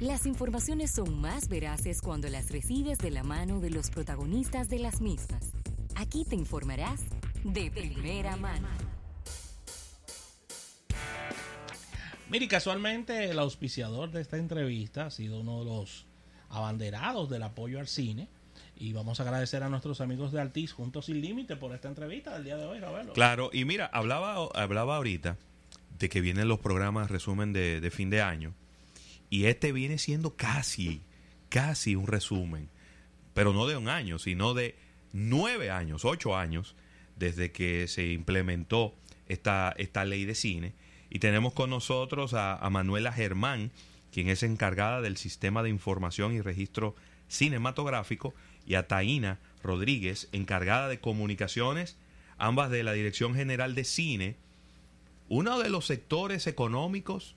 Las informaciones son más veraces cuando las recibes de la mano de los protagonistas de las mismas. Aquí te informarás de primera mano. Mire, casualmente el auspiciador de esta entrevista ha sido uno de los abanderados del apoyo al cine. Y vamos a agradecer a nuestros amigos de Altis Juntos Sin Límite por esta entrevista del día de hoy, Ravelo. Claro, y mira, hablaba, hablaba ahorita de que vienen los programas resumen de, de fin de año. Y este viene siendo casi, casi un resumen. Pero no de un año, sino de nueve años, ocho años, desde que se implementó esta, esta ley de cine y tenemos con nosotros a, Manuela Germán, quien es encargada del sistema de información y registro cinematográfico, y a Taina Rodríguez, encargada de comunicaciones, ambas de la Dirección General de Cine, uno de los sectores económicos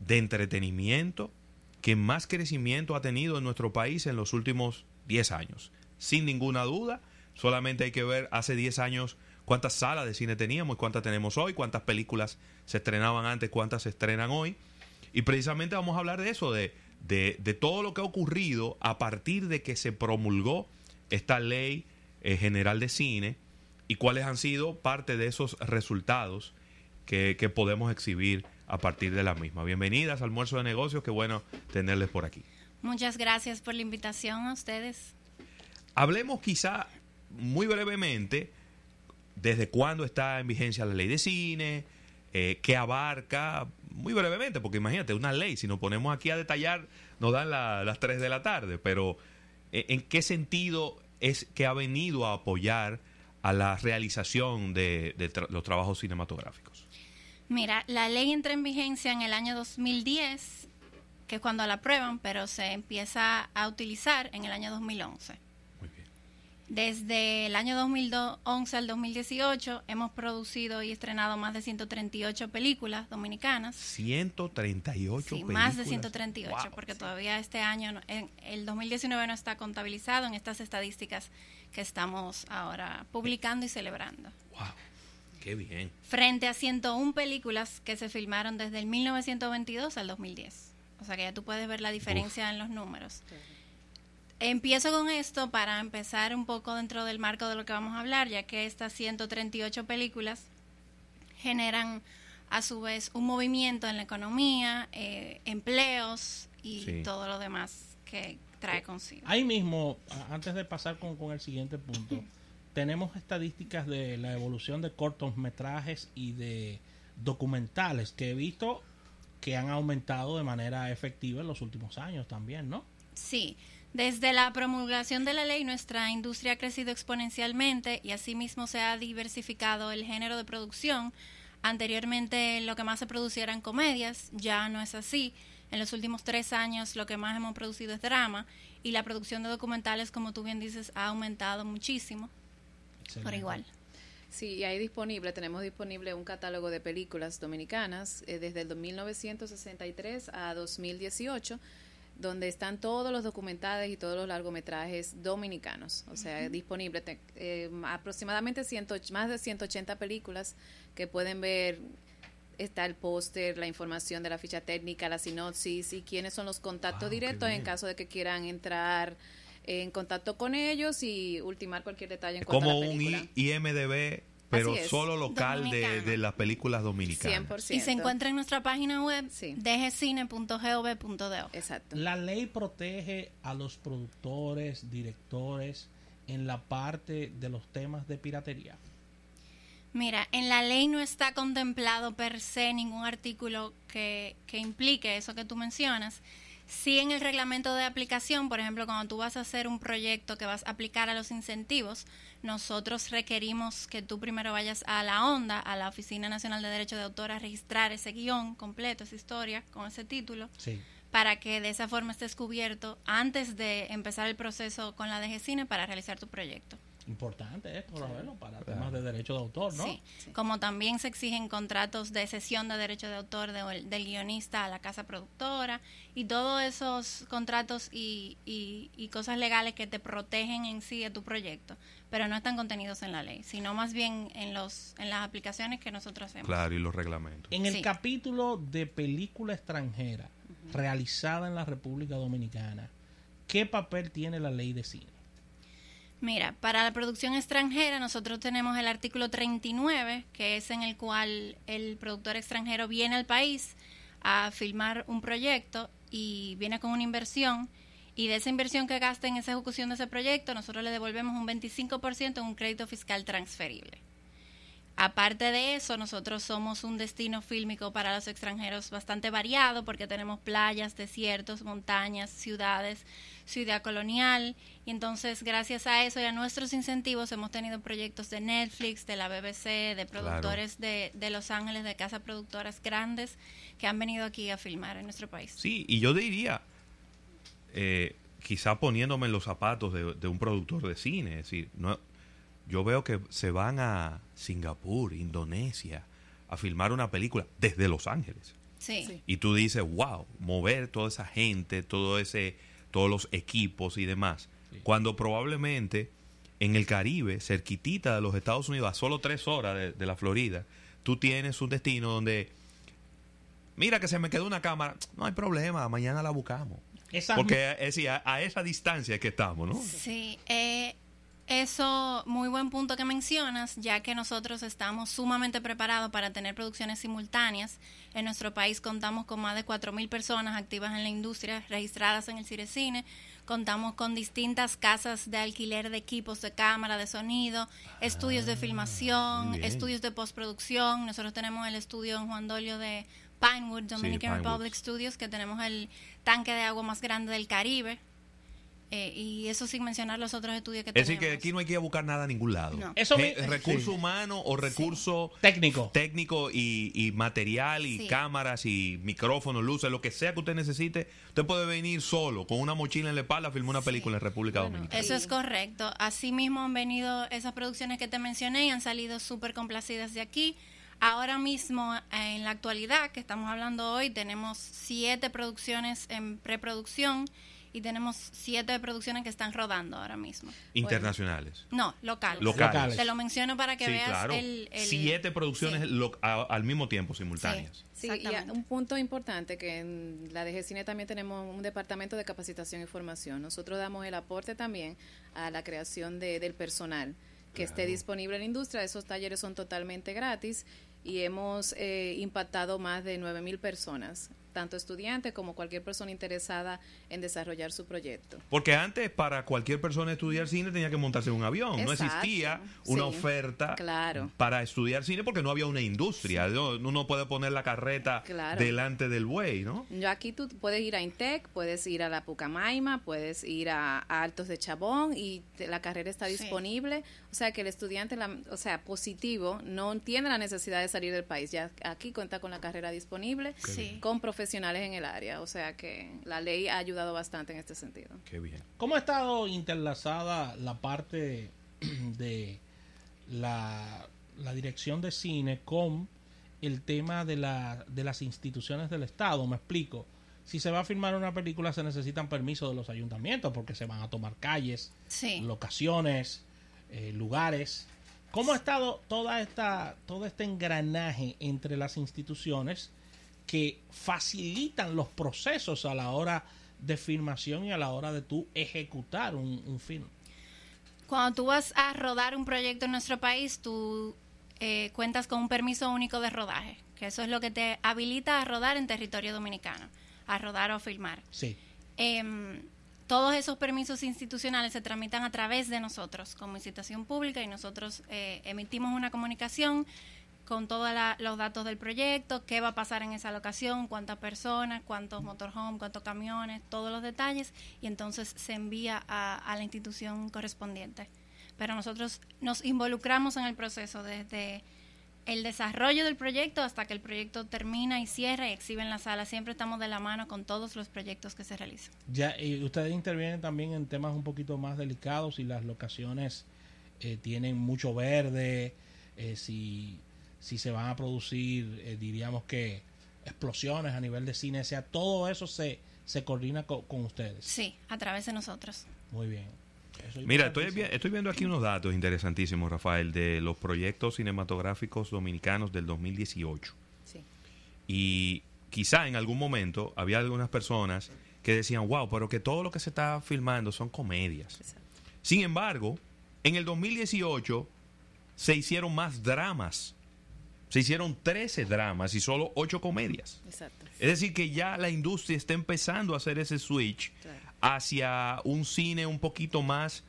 de entretenimiento que más crecimiento ha tenido en nuestro país en los últimos 10 años. Sin ninguna duda, solamente hay que ver hace 10 años cuántas salas de cine teníamos y cuántas tenemos hoy, cuántas películas se estrenaban antes, cuántas se estrenan hoy. Y precisamente vamos a hablar de eso, de, de, todo lo que ha ocurrido a partir de que se promulgó esta ley eh, general de cine y cuáles han sido parte de esos resultados que, que podemos exhibir a partir de la misma. Bienvenidas al almuerzo de negocios, qué bueno tenerles por aquí. Muchas gracias por la invitación a ustedes. Hablemos quizá muy brevemente desde cuándo está en vigencia la ley de cine, eh, qué abarca, muy brevemente, porque imagínate, una ley, si nos ponemos aquí a detallar, nos dan las 3 de la tarde, pero eh, ¿en qué sentido es que ha venido a apoyar a la realización de, los trabajos cinematográficos? Mira, la ley entra en vigencia en el año 2010, que es cuando la aprueban, pero se empieza a utilizar en el año 2011. Desde el año 2011 al 2018 hemos producido y estrenado más de 138 películas dominicanas. 138 sí, más de 138, porque todavía este año, en el 2019 no está contabilizado en estas estadísticas que estamos ahora publicando y celebrando. ¡Wow! ¡Qué bien! Frente a 101 películas que se filmaron desde el 1922 al 2010. O sea que ya tú puedes ver la diferencia en los números. Empiezo con esto para empezar un poco dentro del marco de lo que vamos a hablar, ya que estas 138 películas generan a su vez un movimiento en la economía, eh, empleos y todo lo demás que trae consigo. Ahí mismo, antes de pasar con, con el siguiente punto, tenemos estadísticas de la evolución de cortometrajes y de documentales que he visto que han aumentado de manera efectiva en los últimos años también, ¿no? Sí. Desde la promulgación de la ley, nuestra industria ha crecido exponencialmente y asimismo se ha diversificado el género de producción. Anteriormente lo que más se producía eran comedias, ya no es así. En los últimos tres años lo que más hemos producido es drama y la producción de documentales, como tú bien dices, ha aumentado muchísimo. Por igual. Sí, y ahí disponible, tenemos disponible un catálogo de películas dominicanas eh, desde el 1963 a 2018 donde están todos los documentales y todos los largometrajes dominicanos, o sea, disponible eh, aproximadamente ciento, más de 180 películas que pueden ver está el póster, la información de la ficha técnica, la sinopsis y quiénes son los contactos directos en caso de que quieran entrar en contacto con ellos y ultimar cualquier detalle en cuanto a la película. Como un IMDB pero solo local de, las películas dominicanas. 100%. Y se encuentra en nuestra página web sí. dgcine.gov.do. Exacto. La ley protege a los productores, directores en la parte de los temas de piratería. Mira, en la ley no está contemplado per se ningún artículo que, que implique eso que tú mencionas. Sí en el reglamento de aplicación, por ejemplo, cuando tú vas a hacer un proyecto que vas a aplicar a los incentivos, nosotros requerimos que tú primero vayas a la ONDA, a la Oficina Nacional de Derecho de Autor, a registrar ese guion completo, esa historia, con ese título, para que de esa forma estés cubierto antes de empezar el proceso con la DG Cine para realizar tu proyecto importante esto, para temas de derecho de autor, ¿no? Sí. como también se exigen contratos de cesión de derecho de autor del guionista a la casa productora y todos esos contratos y, y, cosas legales que te protegen en sí de tu proyecto, pero no están contenidos en la ley, sino más bien en los en las aplicaciones que nosotros hacemos. Claro, y los reglamentos. En el capítulo de película extranjera, realizada en la República Dominicana, ¿qué papel tiene la ley de cine? Mira, para la producción extranjera nosotros tenemos el artículo 39, que es en el cual el productor extranjero viene al país a filmar un proyecto y viene con una inversión y de esa inversión que gasta en esa ejecución de ese proyecto nosotros le devolvemos un 25% en un crédito fiscal transferible. Aparte de eso, nosotros somos un destino fílmico para los extranjeros bastante variado porque tenemos playas, desiertos, montañas, ciudades, ciudad colonial. Y entonces, gracias a eso y a nuestros incentivos, hemos tenido proyectos de Netflix, de la BBC, de productores de, de Los Ángeles, de casas productoras grandes que han venido aquí a filmar en nuestro país. Sí, y yo diría, eh, quizá poniéndome en los zapatos de, de un productor de cine, es decir, no yo veo que se van a Singapur, Indonesia, a filmar una película desde Los Ángeles. Sí. Y tú dices, wow, mover toda esa gente, todo ese, todos los equipos y demás, cuando probablemente en el Caribe, cerquitita de los Estados Unidos, a solo tres horas de, de la Florida, tú tienes un destino donde, mira que se me quedó una cámara, no hay problema, mañana la buscamos. Esa Porque es decir, a, a esa distancia es que estamos, ¿no? Sí, eh, eso, muy buen punto que mencionas, ya que nosotros estamos sumamente preparados para tener producciones simultáneas. En nuestro país contamos con más de 4.000 personas activas en la industria, registradas en el Cirecine. Contamos con distintas casas de alquiler de equipos de cámara, de sonido, estudios de muy filmación, estudios de postproducción. Nosotros tenemos el estudio en Juan Dolio de Pinewood, Dominican. Republic Studios, que tenemos el tanque de agua más grande del Caribe. Eh, y eso sin mencionar los otros estudios que Es tenemos. decir, que aquí no hay que ir a buscar nada a ningún lado. No. Eso Eh, mi- recurso sí. humano o recurso Técnico. técnico y, y material y Sí. cámaras y micrófonos, luces, lo que sea que usted necesite, usted puede venir solo con una mochila en la espalda a filmar una película en República Bueno, Dominicana. Eso es correcto. Asimismo han venido esas producciones que te mencioné y han salido súper complacidas de aquí. Ahora mismo, en la actualidad que estamos hablando hoy, tenemos siete producciones en preproducción y tenemos siete producciones que están rodando ahora mismo. Internacionales. No, locales. Locales. Te lo menciono para que Sí, veas claro. el, el- Siete producciones Sí. lo- a- al mismo tiempo, simultáneas. Sí, y Exactamente. a- un punto importante que en la DG Cine también tenemos un departamento de capacitación y formación. Nosotros damos el aporte también a la creación de, del personal que esté disponible en la industria. Esos talleres son totalmente gratis y hemos eh, impactado más de 9 mil personas, tanto estudiantes como cualquier persona interesada en desarrollar su proyecto. Porque antes, para cualquier persona estudiar cine, tenía que montarse en un avión. No existía una Sí. oferta Claro. para estudiar cine porque no había una industria. No- Uno puede poner la carreta Claro. delante del buey, ¿no? Yo aquí tú puedes ir a Intec, puedes ir a la Pucamaima, puedes ir a, a Altos de Chabón y te- la carrera está Sí. disponible. O sea que el estudiante, la- o sea, positivo, no tiene la necesidad de salir del país. Ya aquí cuenta con la carrera disponible, Sí. con profesionales en el área. O sea que la ley ha ayudado bastante en este sentido. Qué bien. ¿Cómo ha estado interlazada la parte de la, la dirección de cine con el tema de, la, de las instituciones del Estado? Me explico. Si se va a filmar una película se necesitan permisos de los ayuntamientos porque se van a tomar calles, Sí. locaciones, eh, lugares. ¿Cómo ha estado toda esta, todo este engranaje entre las instituciones que facilitan los procesos a la hora de filmación y a la hora de tú ejecutar un, un film? Cuando tú vas a rodar un proyecto en nuestro país, tú eh, cuentas con un permiso único de rodaje, que eso es lo que te habilita a rodar en territorio dominicano, a rodar o filmar. Sí. Em, todos esos permisos institucionales se tramitan a través de nosotros como institución pública y nosotros eh, emitimos una comunicación con todos los datos del proyecto, qué va a pasar en esa locación, cuántas personas, cuántos motorhome, cuántos camiones, todos los detalles y entonces se envía a, a la institución correspondiente. Pero nosotros nos involucramos en el proceso desde el desarrollo del proyecto hasta que el proyecto termina y cierra y exhibe en la sala. Siempre estamos de la mano con todos los proyectos que se realizan. Ya, y ustedes intervienen también en temas un poquito más delicados, si las locaciones eh, tienen mucho verde, eh, si, si se van a producir, eh, diríamos que explosiones a nivel de cine, o sea, todo eso se, se coordina co- con ustedes. Sí, a través de nosotros. Muy bien. Eso Mira, estoy, estoy viendo aquí unos datos interesantísimos, Rafael, de los proyectos cinematográficos dominicanos del 2018. Sí. Y quizá en algún momento había algunas personas que decían, wow, pero que todo lo que se está filmando son comedias. Sin embargo, en el 2018 se hicieron más dramas. Se hicieron 13 dramas y solo 8 comedias. Exacto. Es decir, que ya la industria está empezando a hacer ese switch Claro. hacia un cine un poquito más,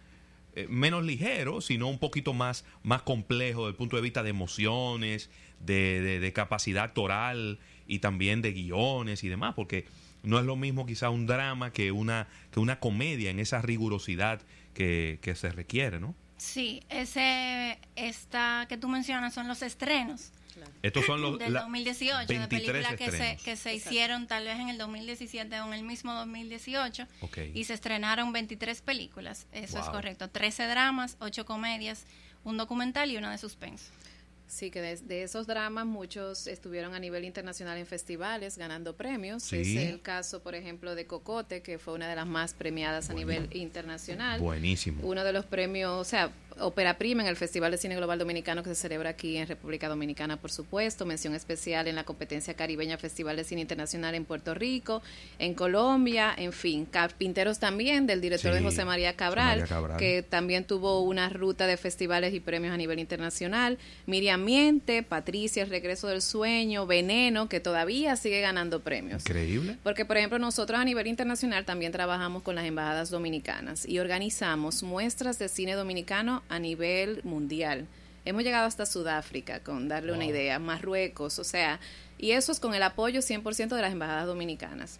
eh, menos ligero, sino un poquito más, más complejo desde el punto de vista de emociones, de, de- de capacidad actoral y también de guiones y demás, porque no es lo mismo quizá un drama que una, que una comedia en esa rigurosidad que, que se requiere, ¿no? Sí, ese esta que tú mencionas son los estrenos Estos son los del la- 2018, de 23 películas que se, que se hicieron tal vez en el 2017 o en el mismo 2018 Ok. y se estrenaron 23 películas, eso es correcto, 13 dramas, 8 comedias, un documental y una de suspenso. Sí, que de, de esos dramas muchos estuvieron a nivel internacional en festivales ganando premios. Sí. Es el caso, por ejemplo, de Cocote, que fue una de las más premiadas a nivel internacional. Buenísimo. Uno de los premios, o sea, ópera prima en el Festival de Cine Global Dominicano que se celebra aquí en República Dominicana, por supuesto. Mención especial en la competencia caribeña Festival de Cine Internacional en Puerto Rico, en Colombia, en fin. Carpinteros también, del director Sí, de José María Cabral, José María Cabral. que también tuvo una ruta de festivales y premios a nivel internacional. Miriam Miente, Patricia, El Regreso del Sueño, Veneno, que todavía sigue ganando premios. Increíble. Porque, por ejemplo, nosotros a nivel internacional también trabajamos con las embajadas dominicanas y organizamos muestras de cine dominicano a nivel mundial. Hemos llegado hasta Sudáfrica, con darle una idea, Marruecos, o sea, y eso es con el apoyo 100% de las embajadas dominicanas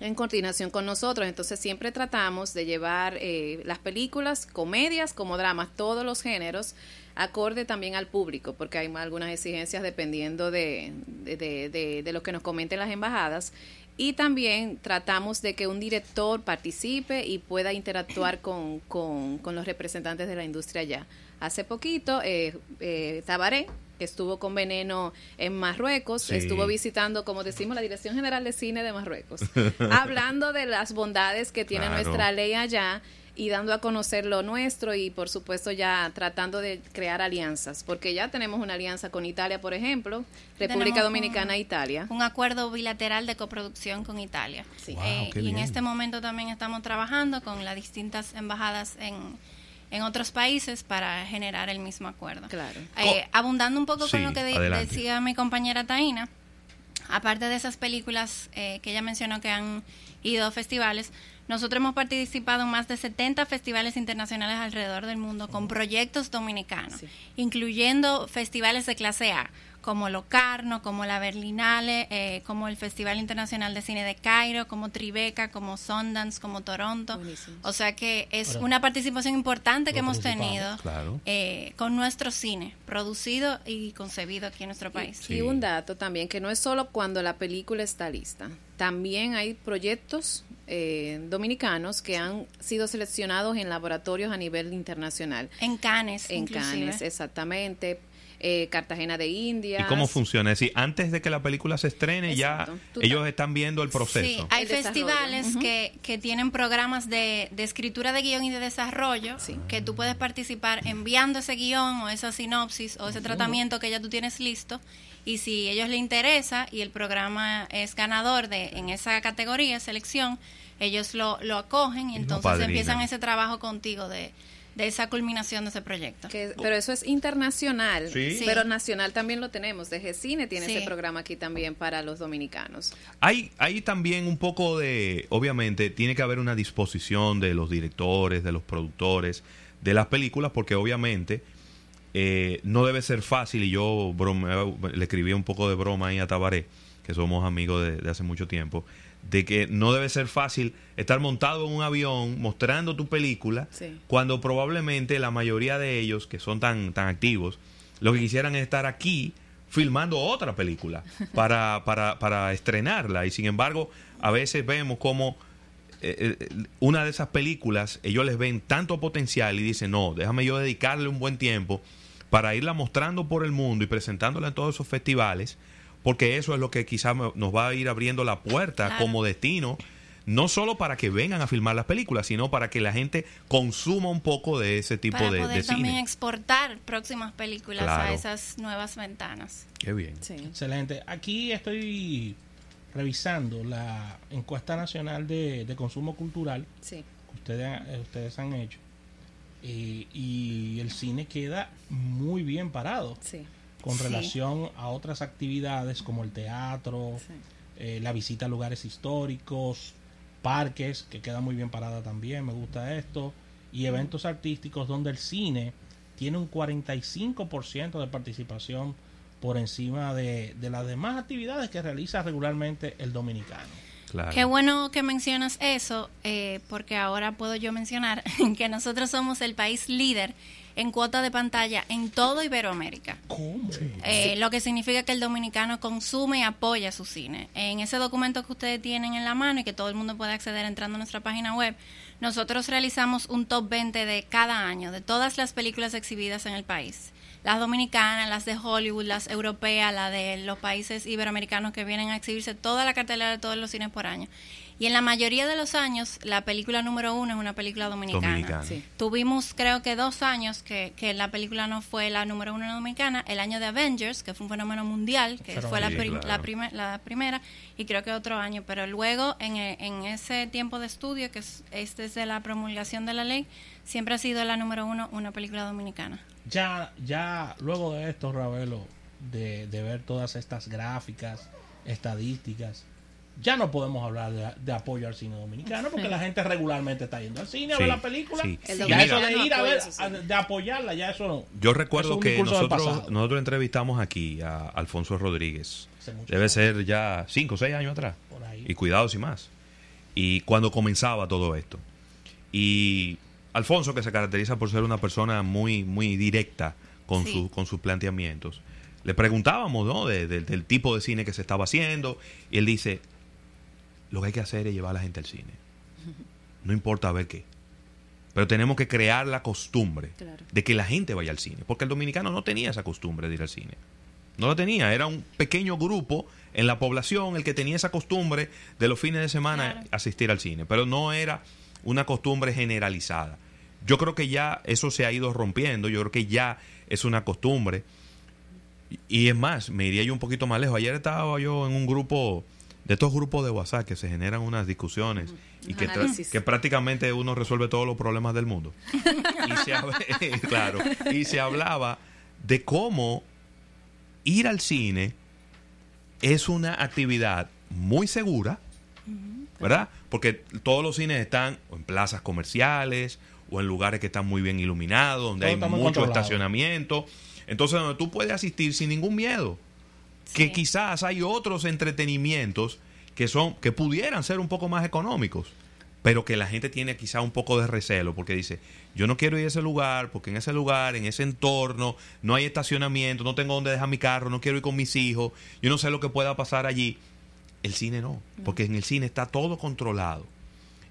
en coordinación con nosotros. Entonces siempre tratamos de llevar eh, las películas, comedias como dramas, todos los géneros, acorde también al público, porque hay algunas exigencias dependiendo de, de, de- de- de lo que nos comenten las embajadas. Y también tratamos de que un director participe y pueda interactuar con, con, con los representantes de la industria allá. Hace poquito, eh, eh, Tabaré, que estuvo con Veneno en Marruecos, Sí. estuvo visitando, como decimos, la Dirección General de Cine de Marruecos, hablando de las bondades que tiene Claro. nuestra ley allá y dando a conocer lo nuestro y por supuesto ya tratando de crear alianzas, porque ya tenemos una alianza con Italia, por ejemplo, República Tenemos Dominicana e Italia. Un acuerdo bilateral de coproducción con Italia. Sí. Wow, Eh, qué y en este momento también estamos trabajando con las distintas embajadas en, en otros países para generar el mismo acuerdo. Claro. Eh, abundando un poco Sí, con lo que de- adelante. decía mi compañera Taina, aparte de esas películas eh, que ella mencionó que han ido a festivales, nosotros hemos participado en más de 70 festivales internacionales alrededor del mundo con proyectos dominicanos, Sí. incluyendo festivales de clase A, como Locarno, como la Berlinale, eh, como el Festival Internacional de Cine de Cairo, como Tribeca, como Sundance, como Toronto. Buenísimo. O sea que es Ahora, una participación importante que hemos tenido claro. eh, con nuestro cine, producido y concebido aquí en nuestro país. Sí. Y un dato también, que no es solo cuando la película está lista, también hay proyectos eh, dominicanos que han sido seleccionados en laboratorios a nivel internacional. En Cannes, En inclusive. Cannes, exactamente. Eh, Cartagena de India. ¿Y cómo funciona? Es decir, antes de que la película se estrene, ya Exacto. Ellos están viendo el proceso. Sí, hay El festivales que, que tienen programas de, de escritura de guion y de desarrollo Sí. que tú puedes participar enviando ese guion o esa sinopsis o ese tratamiento que ya tú tienes listo y si a ellos les interesa y el programa es ganador de en esa categoría, selección, ellos lo, lo acogen y Y entonces empiezan ese trabajo contigo de, de esa culminación de ese proyecto. Que- pero eso es internacional, Sí. Pero nacional también lo tenemos. De Cine tiene Sí. ese programa aquí también para los dominicanos. Hay, hay también un poco de, obviamente, tiene que haber una disposición de los directores, de los productores de las películas, porque obviamente eh, no debe ser fácil, y yo bromeo- le escribí un poco de broma ahí a Tabaré, que somos amigos de, de hace mucho tiempo, de que no debe ser fácil estar montado en un avión mostrando tu película, Sí. cuando probablemente la mayoría de ellos, que son tan, tan activos, lo que quisieran es estar aquí filmando otra película para, para, para estrenarla. Y sin embargo, a veces vemos como eh, eh, una de esas películas, ellos les ven tanto potencial y dicen, no, déjame yo dedicarle un buen tiempo para irla mostrando por el mundo y presentándola en todos esos festivales, porque eso es lo que quizás nos va a ir abriendo la puerta Claro. como destino, no solo para que vengan a filmar las películas, sino para que la gente consuma un poco de ese tipo para de, poder de también cine. exportar próximas películas Claro. a esas nuevas ventanas. Qué bien. Sí. Excelente. Aquí estoy revisando la encuesta nacional de, de consumo cultural Sí. que ustedes, ustedes han hecho, eh, y el cine queda muy bien parado Sí. con Sí. relación a otras actividades como el teatro, sí. eh, la visita a lugares históricos, parques, que queda muy bien parada también, me gusta esto, y eventos artísticos donde el cine tiene un 45% de participación por encima de, de las demás actividades que realiza regularmente el dominicano. Claro. Qué bueno que mencionas eso, eh, porque ahora puedo yo mencionar que nosotros somos el país líder en cuota de pantalla en todo Iberoamérica. ¿Cómo? Eh, Lo que significa que el dominicano consume y apoya su cine. En ese documento que ustedes tienen en la mano y que todo el mundo puede acceder entrando a nuestra página web, nosotros realizamos un top 20 de cada año, de todas las películas exhibidas en el país. Las dominicanas, las de Hollywood, las europeas, las de los países iberoamericanos que vienen a exhibirse, toda la cartelera de todos los cines por año. Y en la mayoría de los años, la película número uno es una película dominicana. Dominicana. Sí. Tuvimos creo que dos años que, que la película no fue la número uno dominicana, el año de Avengers, que fue un fenómeno mundial, que Pero fue la, sí, prim- claro. la, la primera, y creo que otro año, pero luego en, e- en ese tiempo de estudio, que es, es desde la promulgación de la ley, siempre ha sido la número uno una película dominicana. Ya, ya luego de esto, Ravelo, de, de ver todas estas gráficas, estadísticas, ya no podemos hablar de, de apoyo al cine dominicano porque la gente regularmente está yendo al cine a ver la película. sí. El Ya Mira, eso de ir a ver, a- de apoyarla, ya eso no. Yo recuerdo es que nosotros, nosotros entrevistamos aquí a Alfonso Rodríguez. Debe años, ser ya cinco o seis años atrás. por ahí. Y cuidados y más. Y cuando comenzaba todo esto. Y Alfonso, que se caracteriza por ser una persona muy, muy directa con, Sí. su- con sus planteamientos, le preguntábamos ¿no? De- de- del tipo de cine que se estaba haciendo. Y él dice, lo que hay que hacer es llevar a la gente al cine. No importa ver qué. Pero tenemos que crear la costumbre Claro. de que la gente vaya al cine. Porque el dominicano no tenía esa costumbre de ir al cine. No lo tenía. Era un pequeño grupo en la población el que tenía esa costumbre de los fines de semana Claro. asistir al cine. Pero no era una costumbre generalizada. Yo creo que ya eso se ha ido rompiendo. Yo creo que ya es una costumbre. Y- es más, me iría yo un poquito más lejos. Ayer estaba yo en un grupo, de estos grupos de WhatsApp que se generan unas discusiones y Un que, que prácticamente uno resuelve todos los problemas del mundo. Y se, hab- claro, y se hablaba de cómo ir al cine es una actividad muy segura, ¿verdad? Porque todos los cines están en plazas comerciales o en lugares que están muy bien iluminados, donde Todo hay mucho estacionamiento. Entonces, donde tú puedes asistir sin ningún miedo. Que quizás hay otros entretenimientos que son que pudieran ser un poco más económicos, pero que la gente tiene quizá un poco de recelo porque dice, yo no quiero ir a ese lugar porque en ese lugar, en ese entorno, no hay estacionamiento, no tengo dónde dejar mi carro, no quiero ir con mis hijos, yo no sé lo que pueda pasar allí. El cine no, porque en el cine está todo controlado.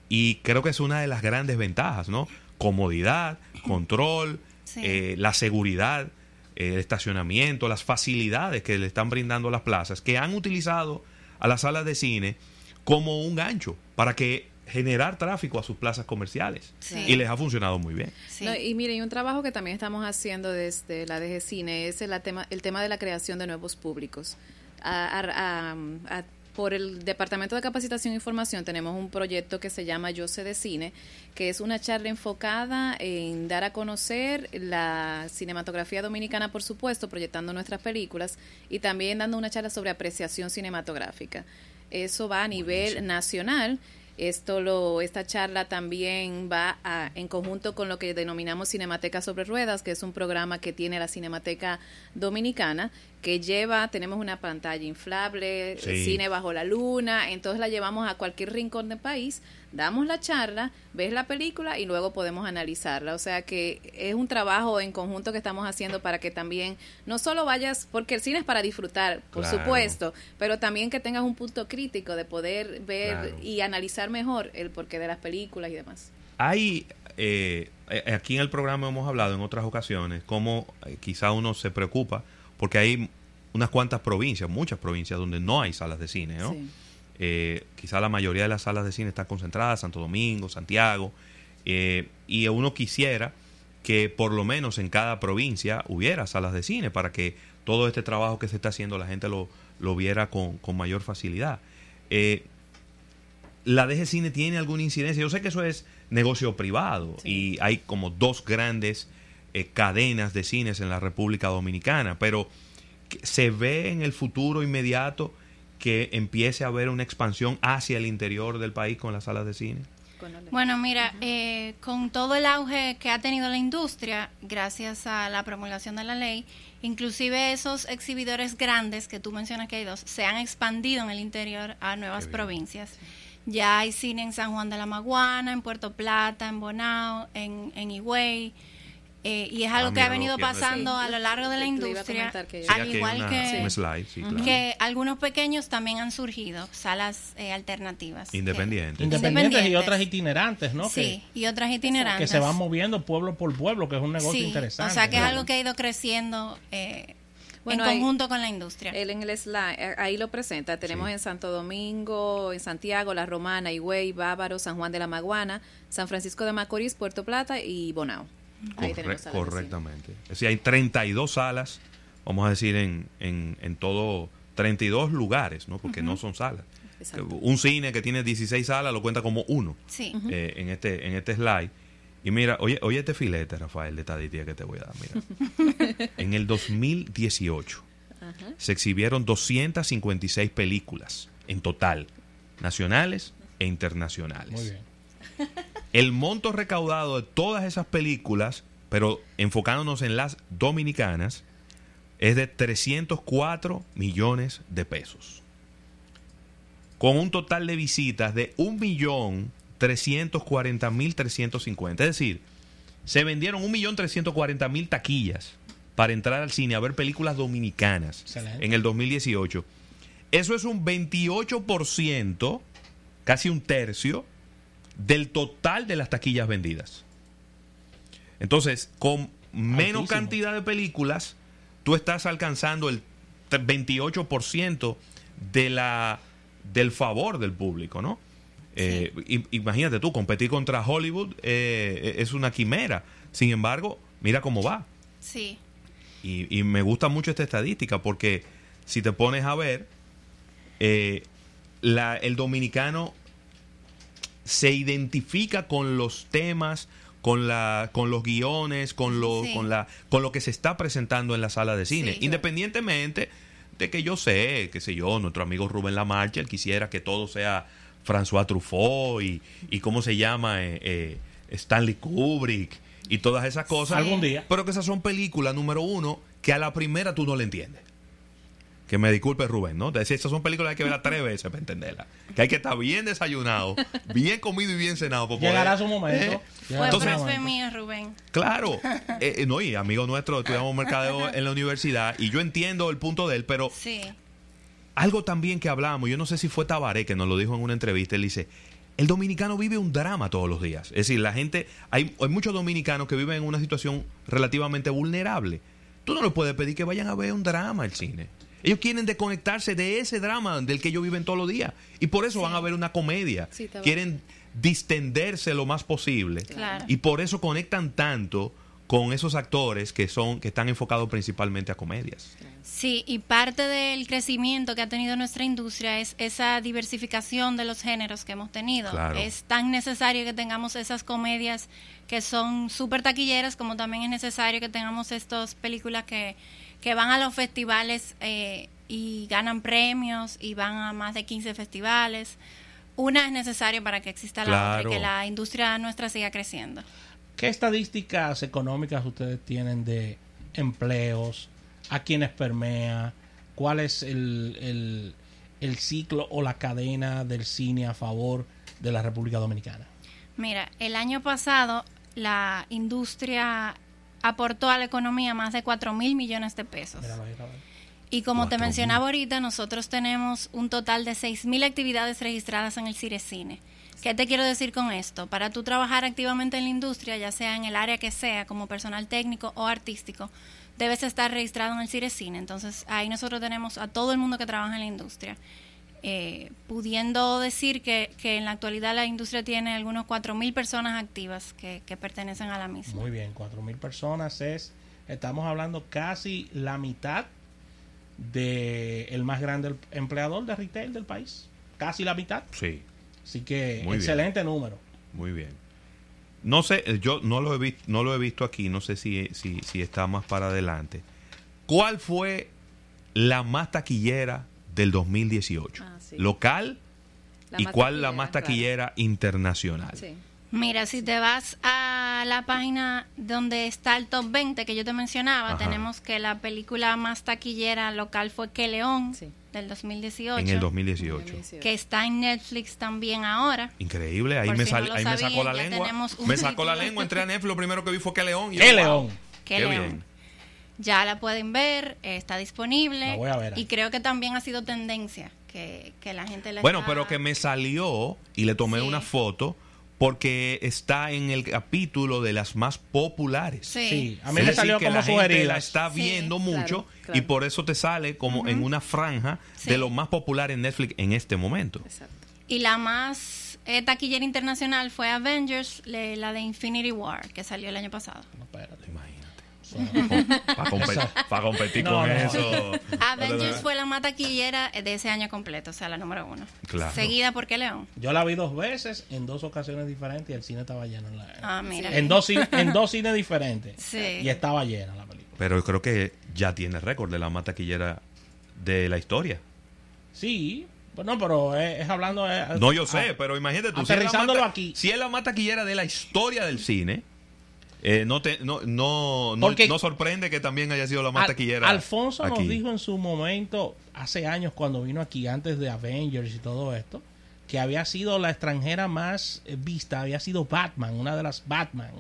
Y creo que es una de las grandes ventajas, ¿no? Comodidad, control, Sí. eh, la seguridad, eh, el estacionamiento, las facilidades que le están brindando las plazas, que han utilizado a las salas de cine como un gancho para que generar tráfico a sus plazas comerciales. Sí. Y les ha funcionado muy bien. Sí. No, y mire, y un trabajo que también estamos haciendo desde la DG Cine es el tema, el tema de la creación de nuevos públicos. A- a- a- a- por el Departamento de Capacitación e Información tenemos un proyecto que se llama Yo sé de cine, que es una charla enfocada en dar a conocer la cinematografía dominicana, por supuesto, proyectando nuestras películas y también dando una charla sobre apreciación cinematográfica. Eso va a nivel nacional. Esto lo, esta charla también va a- en conjunto con lo que denominamos Cinemateca sobre Ruedas, que es un programa que tiene la Cinemateca Dominicana, que lleva, tenemos una pantalla inflable, Sí. cine bajo la luna, entonces la llevamos a cualquier rincón del país, damos la charla, ves la película y luego podemos analizarla. O sea que es un trabajo en conjunto que estamos haciendo para que también no solo vayas, porque el cine es para disfrutar, por Claro. supuesto, pero también que tengas un punto crítico de poder ver Claro. y analizar mejor el porqué de las películas y demás. Hay, eh, eh, aquí en el programa hemos hablado en otras ocasiones cómo eh, quizá uno se preocupa porque hay unas cuantas provincias, muchas provincias donde no hay salas de cine, ¿no? Sí. Eh, quizá la mayoría de las salas de cine están concentradas, Santo Domingo, Santiago, eh, y uno quisiera que por lo menos en cada provincia hubiera salas de cine para que todo este trabajo que se está haciendo la gente lo, lo viera con, con mayor facilidad. eh, la DG Cine tiene alguna incidencia. Yo sé que eso es negocio privado y hay como dos grandes eh, cadenas de cines en la República Dominicana, pero se ve en el futuro inmediato que empiece a haber una expansión hacia el interior del país con las salas de cine. Bueno, mira, eh, con todo el auge que ha tenido la industria, gracias a la promulgación de la ley, inclusive esos exhibidores grandes que tú mencionas que hay dos, se han expandido en el interior a nuevas provincias. Ya hay cine en San Juan de la Maguana, en Puerto Plata, en Bonao, en, en Higüey. Eh, y es algo Ah, que ha venido que pasando a lo largo de la Te iba a industria, comentar que- Sí, al igual una- que, un slide, sí, claro. que algunos pequeños también han surgido, salas eh, alternativas. que- Independientes. Independientes y otras itinerantes, ¿no? Sí, Que, y otras itinerantes. que se van moviendo pueblo por pueblo, que es un negocio Sí, interesante. O sea, que es algo que ha ido creciendo eh, Bueno, en conjunto con la industria. Él en el slide, eh, ahí lo presenta. Tenemos Sí. en Santo Domingo, en Santiago, La Romana, Higüey, Bávaro, San Juan de la Maguana, San Francisco de Macorís, Puerto Plata y Bonao. Ahí Corre- salas correctamente. Es decir, hay 32 salas, vamos a decir, en, en, en todo, 32 lugares, ¿no? Porque no son salas. Exacto. Un cine que tiene 16 salas lo cuenta como uno sí. eh, en, este, en este slide. Y mira, oye, oye este filete, Rafael, de estadística que te voy a dar. Mira. en el 2018 se exhibieron 256 películas en total, nacionales e internacionales. Muy bien. El monto recaudado de todas esas películas, pero enfocándonos en las dominicanas, es de 304 millones de pesos. Con un total de visitas de 1.340.350. Es decir, se vendieron 1.340.000 taquillas para entrar al cine a ver películas dominicanas Excelente. en el 2018. Eso es un 28%, casi un tercio, del total de las taquillas vendidas. Entonces, con menos Altísimo. cantidad de películas, tú estás alcanzando el t- 28% de la, del favor del público, ¿no? Eh, imagínate tú, competir contra Hollywood eh, es una quimera. Sin embargo, mira cómo va. Sí. Y, y me gusta mucho esta estadística porque si te pones a ver, eh, la- el dominicano se identifica con los temas, con, la, con los guiones, con lo, Sí. con, la, con lo que se está presentando en la sala de cine. Sí. Independientemente de que yo sé, qué sé yo, nuestro amigo Rubén Lamarche, él quisiera que todo sea François Truffaut y, y cómo se llama eh, eh, Stanley Kubrick y todas esas cosas. Algún día. Pero que esas son películas, número uno, que a la primera tú no le entiendes. Que me disculpe Rubén, ¿no? Es decir, estas son películas que hay que verlas tres veces para entenderlas. Que hay que estar bien desayunado, bien comido y bien cenado. para poder- Llegará su momento. ¿Eh? llegará Fue su Entonces- momento. mío, Rubén. Claro. Eh, eh, no, y amigo nuestro, estudiamos mercadeo en la universidad y yo entiendo el punto de él, pero Sí. algo también que hablamos, yo no sé si fue Tabaré que nos lo dijo en una entrevista, él dice, el dominicano vive un drama todos los días. Es decir, la gente, hay, hay muchos dominicanos que viven en una situación relativamente vulnerable. Tú no le puedes pedir que vayan a ver un drama al cine. Ellos quieren desconectarse de ese drama del que ellos viven todos los días. Y por eso van a ver una comedia. Sí, quieren distenderse lo más posible. Claro. Y por eso conectan tanto con esos actores que son que están enfocados principalmente a comedias. Sí, y parte del crecimiento que ha tenido nuestra industria es esa diversificación de los géneros que hemos tenido. Claro. Es tan necesario que tengamos esas comedias que son súper taquilleras, como también es necesario que tengamos estas películas que, que van a los festivales eh, y ganan premios y van a más de 15 festivales. Una es necesario para que exista la Claro. otra y que la industria nuestra siga creciendo. ¿Qué estadísticas económicas ustedes tienen de empleos? ¿A quiénes permea? ¿Cuál es el, el, el ciclo o la cadena del cine a favor de la República Dominicana? Mira, el año pasado la industria aportó a la economía más de 4 mil millones de pesos. Y como te 4.000. mencionaba ahorita, nosotros tenemos un total de 6 mil actividades registradas en el Cirecine. ¿Qué te quiero decir con esto? Para tú trabajar activamente en la industria, ya sea en el área que sea, como personal técnico o artístico, debes estar registrado en el Cirecine. Entonces, ahí nosotros tenemos a todo el mundo que trabaja en la industria. Eh, pudiendo decir que, que en la actualidad la industria tiene algunos 4.000 personas activas que, que pertenecen a la misma. Muy bien, cuatro mil personas es, estamos hablando casi la mitad de el más grande empleador de retail del país. casi la mitad. Sí, Así que Muy bien. excelente número. muy bien. No sé, eh, yo no lo he visto, no lo he visto aquí, no sé si, si, si está más para adelante. ¿Cuál fue la más taquillera del 2018? Ah, sí. Local La y cuál la taquillera, más claro. taquillera internacional. Sí. Mira, si te vas a la página donde está el top 20 que yo te mencionaba, Ajá. tenemos que la película más taquillera local fue Que León Sí. del 2018, En el 2018. 2018. que está en Netflix también ahora. Increíble, ahí, Por me, si sal- no lo ahí me sacó la lengua. tenemos un Me sacó la lengua, entré a Netflix, lo primero que vi fue que León. y ¡Qué yo, León! Que qué León. bien. Ya la pueden ver, está disponible. La voy a ver. Y creo que también ha sido tendencia que, que la gente la Bueno, está- pero que me salió y le tomé Sí. una foto porque está en el capítulo de las más populares. Sí. Sí, a mí Es me decir, salió que como la gente la está viendo mucho claro. y por eso te sale como en una franja Sí. de lo más popular en Netflix en este momento. Exacto. Y la más eh, taquillera internacional fue Avengers, le- la de Infinity War, que salió el año pasado. No, espérate. Para competir, pa' competir No, con no. eso. Avengers fue la más taquillera de ese año completo, o sea, la número uno. Claro. Seguida por qué León. Yo la vi dos veces en dos ocasiones diferentes y el cine estaba lleno. En, la- Ah, mira. en, dos, en dos cines diferentes. Sí. Y estaba llena la película. Pero yo creo que ya tiene récord de la más taquillera de la historia. Sí, bueno, pero es, es hablando. No, yo sé, ah, pero imagínate tú. Si es, la Aterrizándolo más ta- aquí. si es la más taquillera de la historia del cine, eh, no, te, no, no, no, Porque- no sorprende que también haya sido la más Al- taquillera. Alfonso nos dijo en su momento, hace años cuando vino aquí, antes de Avengers y todo esto, que había sido la extranjera más eh, vista, había sido Batman, una de las Batman,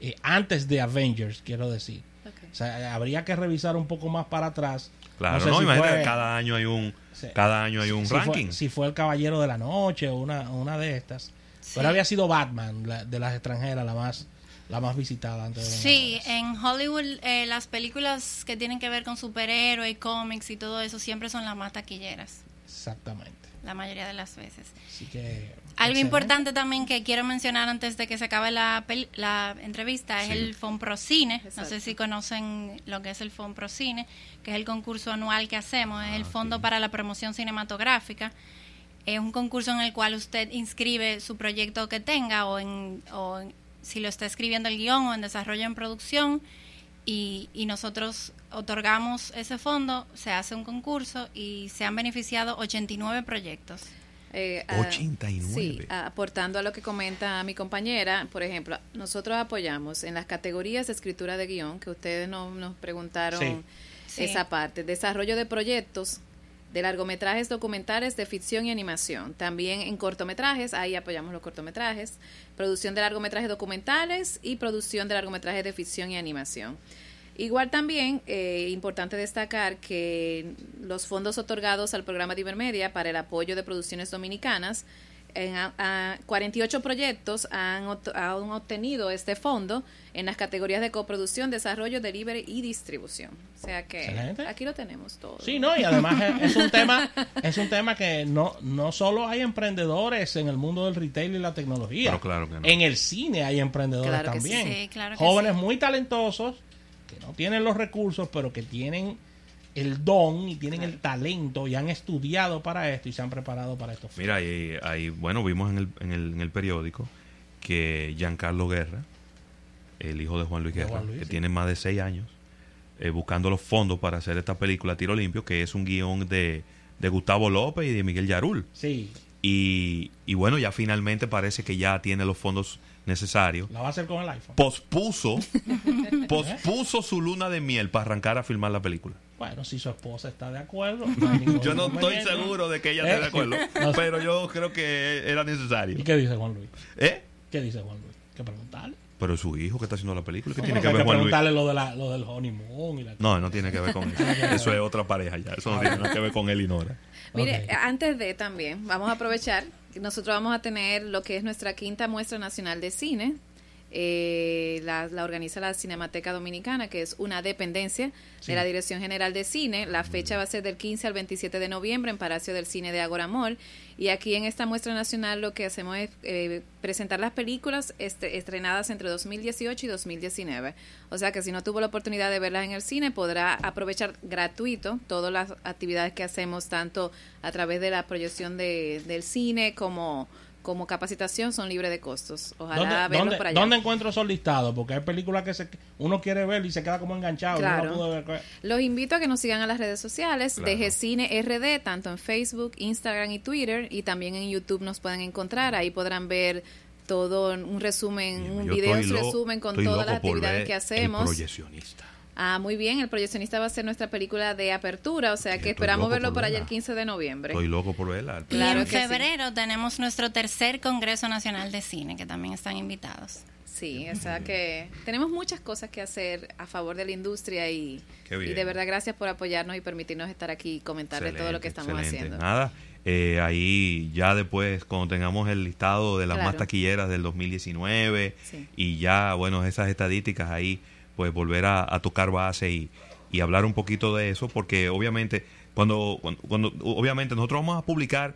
eh, antes de Avengers, quiero decir. Ok. O sea, habría que revisar un poco más para atrás. Claro, sé no, si imagínate, fue- cada año hay un, Sí. cada año hay un si ranking. Fue, si fue el Caballero de la Noche o una, una de estas. Sí. Pero había sido Batman, la- de las extranjeras, la más la más visitada antes de Sí, en Hollywood eh, las películas que tienen que ver con superhéroes, cómics y todo eso siempre son las más taquilleras, Exactamente. la mayoría de las veces. Así que. Algo excelente. importante también que quiero mencionar antes de que se acabe la, peli- la entrevista Sí. es el FONPROCINE. No Exacto. sé si conocen lo que es el FONPROCINE, que es el concurso anual que hacemos, es el Ah, Fondo sí. para la Promoción Cinematográfica. Es un concurso en el cual usted inscribe su proyecto que tenga o, en, o en- si lo está escribiendo el guion o en desarrollo en producción y, y nosotros otorgamos ese fondo, se hace un concurso y se han beneficiado 89 proyectos. Eh, ah, 89. Sí, aportando a lo que comenta mi compañera, por ejemplo, nosotros apoyamos en las categorías de escritura de guion, que ustedes no- nos preguntaron Sí. Sí. esa parte, desarrollo de proyectos de largometrajes documentales de ficción y animación. También en cortometrajes, ahí apoyamos los cortometrajes, producción de largometrajes documentales y producción de largometrajes de ficción y animación. Igual también, eh, importante destacar que los fondos otorgados al programa de Ibermedia para el apoyo de producciones dominicanas, en, a- a 48 proyectos han, obtenido este fondo en las categorías de coproducción, desarrollo, delivery y distribución. O sea que Excelente. aquí lo tenemos todo. Sí, no, y además es, es un tema, es un tema que no, no solo hay emprendedores en el mundo del retail y la tecnología. Pero claro que no. En el cine hay emprendedores Claro que sí. también. Sí, claro que Jóvenes sí. muy talentosos que no tienen los recursos, pero que tienen el don y tienen el talento y han estudiado para esto y se han preparado para esto. Mira, ahí, ahí, bueno, vimos en el, en, el, en el periódico que Giancarlo Guerra, el hijo de Juan Luis Guerra, Juan Luis, que sí. tiene más de seis años, eh, buscando los fondos para hacer esta película Tiro Limpio, que es un guion de, de Gustavo López y de Miguel Yarul. Sí, Y, y bueno, ya finalmente parece que ya tiene los fondos necesarios. la va a hacer con el iPhone. Pospuso, pospuso su luna de miel para arrancar a filmar la película. Bueno, si su esposa está de acuerdo. no Yo no estoy seguro de que ella ¿Eh? esté de acuerdo, No sé. pero yo creo que era necesario. ¿Y qué dice Juan Luis? ¿Eh? ¿Qué dice Juan Luis? ¿Qué preguntarle? Pero su hijo que está haciendo la película, ¿qué tiene que ver Juan Luis? preguntarle lo, de la, lo del honeymoon y la No, no tiene que ver con eso. Eso es otra pareja ya. Eso no tiene nada que ver con él y Nora. Mire, antes de también, vamos a aprovechar nosotros vamos a tener lo que es nuestra quinta muestra nacional de cine Eh, la, la, organiza la Cinemateca Dominicana, que es una dependencia Sí. de la Dirección General de Cine. La fecha va a ser del 15 al 27 de noviembre en Palacio del Cine de Agora Mall. Y aquí en esta muestra nacional lo que hacemos es eh, presentar las películas este, estrenadas entre 2018 y 2019. O sea que si no tuvo la oportunidad de verlas en el cine, podrá aprovechar gratuito todas las actividades que hacemos, tanto a través de la proyección de, del cine como como capacitación son libres de costos. Ojalá ¿Dónde, verlos dónde- por allá. dónde encuentro esos listados? Porque hay películas que se, uno quiere ver y se queda como enganchado. no Claro. ver. Los invito a que nos sigan a las redes sociales Claro. de Gcine RD, tanto en Facebook, Instagram y Twitter, y también en YouTube nos pueden encontrar. Ahí podrán ver todo un resumen, un Yo video, un resumen con todas las actividades que El hacemos. proyeccionista. Ah, muy bien, el proyeccionista va a ser nuestra película de apertura, o sea que estoy esperamos verlo por allá el 15 de noviembre. Estoy loco por verla. Y Claro en sí. febrero tenemos nuestro tercer Congreso Nacional de Cine, que también están invitados. Sí, o sea que tenemos muchas cosas que hacer a favor de la industria y, y de verdad gracias por apoyarnos y permitirnos estar aquí y comentarle todo lo que estamos excelente. haciendo. Nada, eh, ahí ya después, cuando tengamos el listado de las más taquilleras del 2019 Sí. y ya, bueno, esas estadísticas ahí, pues volver a, a tocar base y, y hablar un poquito de eso, porque obviamente, cuando, cuando, cuando- obviamente nosotros vamos a publicar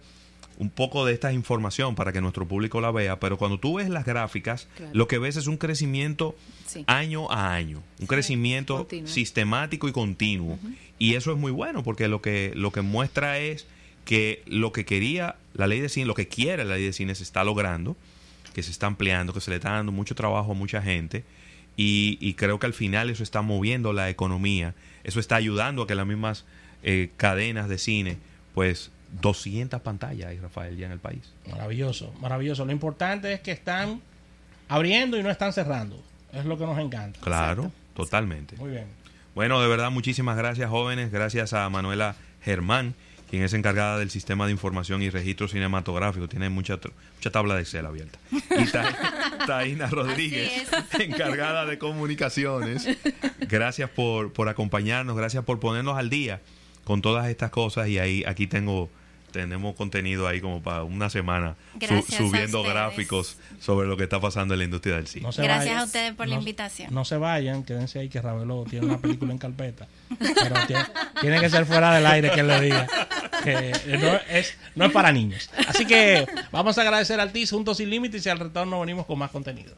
un poco de esta información para que nuestro público la vea, pero cuando tú ves las gráficas, Claro. lo que ves es un crecimiento Sí. año a año, un crecimiento continuo. sistemático y continuo. Y eso es muy bueno porque lo que lo que muestra es que lo que quería la ley de cine, lo que quiere la ley de cine se está logrando, que se está ampliando, que se le está dando mucho trabajo a mucha gente y, y creo que al final eso está moviendo la economía, eso está ayudando a que las mismas eh, cadenas de cine, pues 200 pantallas hay, Rafael, ya en el país. Maravilloso, maravilloso. Lo importante es que están abriendo y no están cerrando. Es lo que nos encanta. Claro, totalmente. Muy bien. Bueno, de verdad, muchísimas gracias, jóvenes. Gracias a Manuela Germán, quien es encargada del sistema de información y registro cinematográfico. Tiene mucha, mucha tabla de Excel abierta. Y Ta- Taina Rodríguez, encargada de comunicaciones. Gracias por, por acompañarnos, gracias por ponernos al día con todas estas cosas. Y ahí aquí tengo tenemos contenido ahí como para una semana su- subiendo gráficos sobre lo que está pasando en la industria del cine. No Gracias vayan. a ustedes por la invitación. No se vayan, quédense ahí que Ravelo tiene una película en carpeta. Pero tiene, tiene que ser fuera del aire que le diga. Que no es, no es para niños. Así que vamos a agradecer al TIS juntos sin límites y al retorno venimos con más contenido.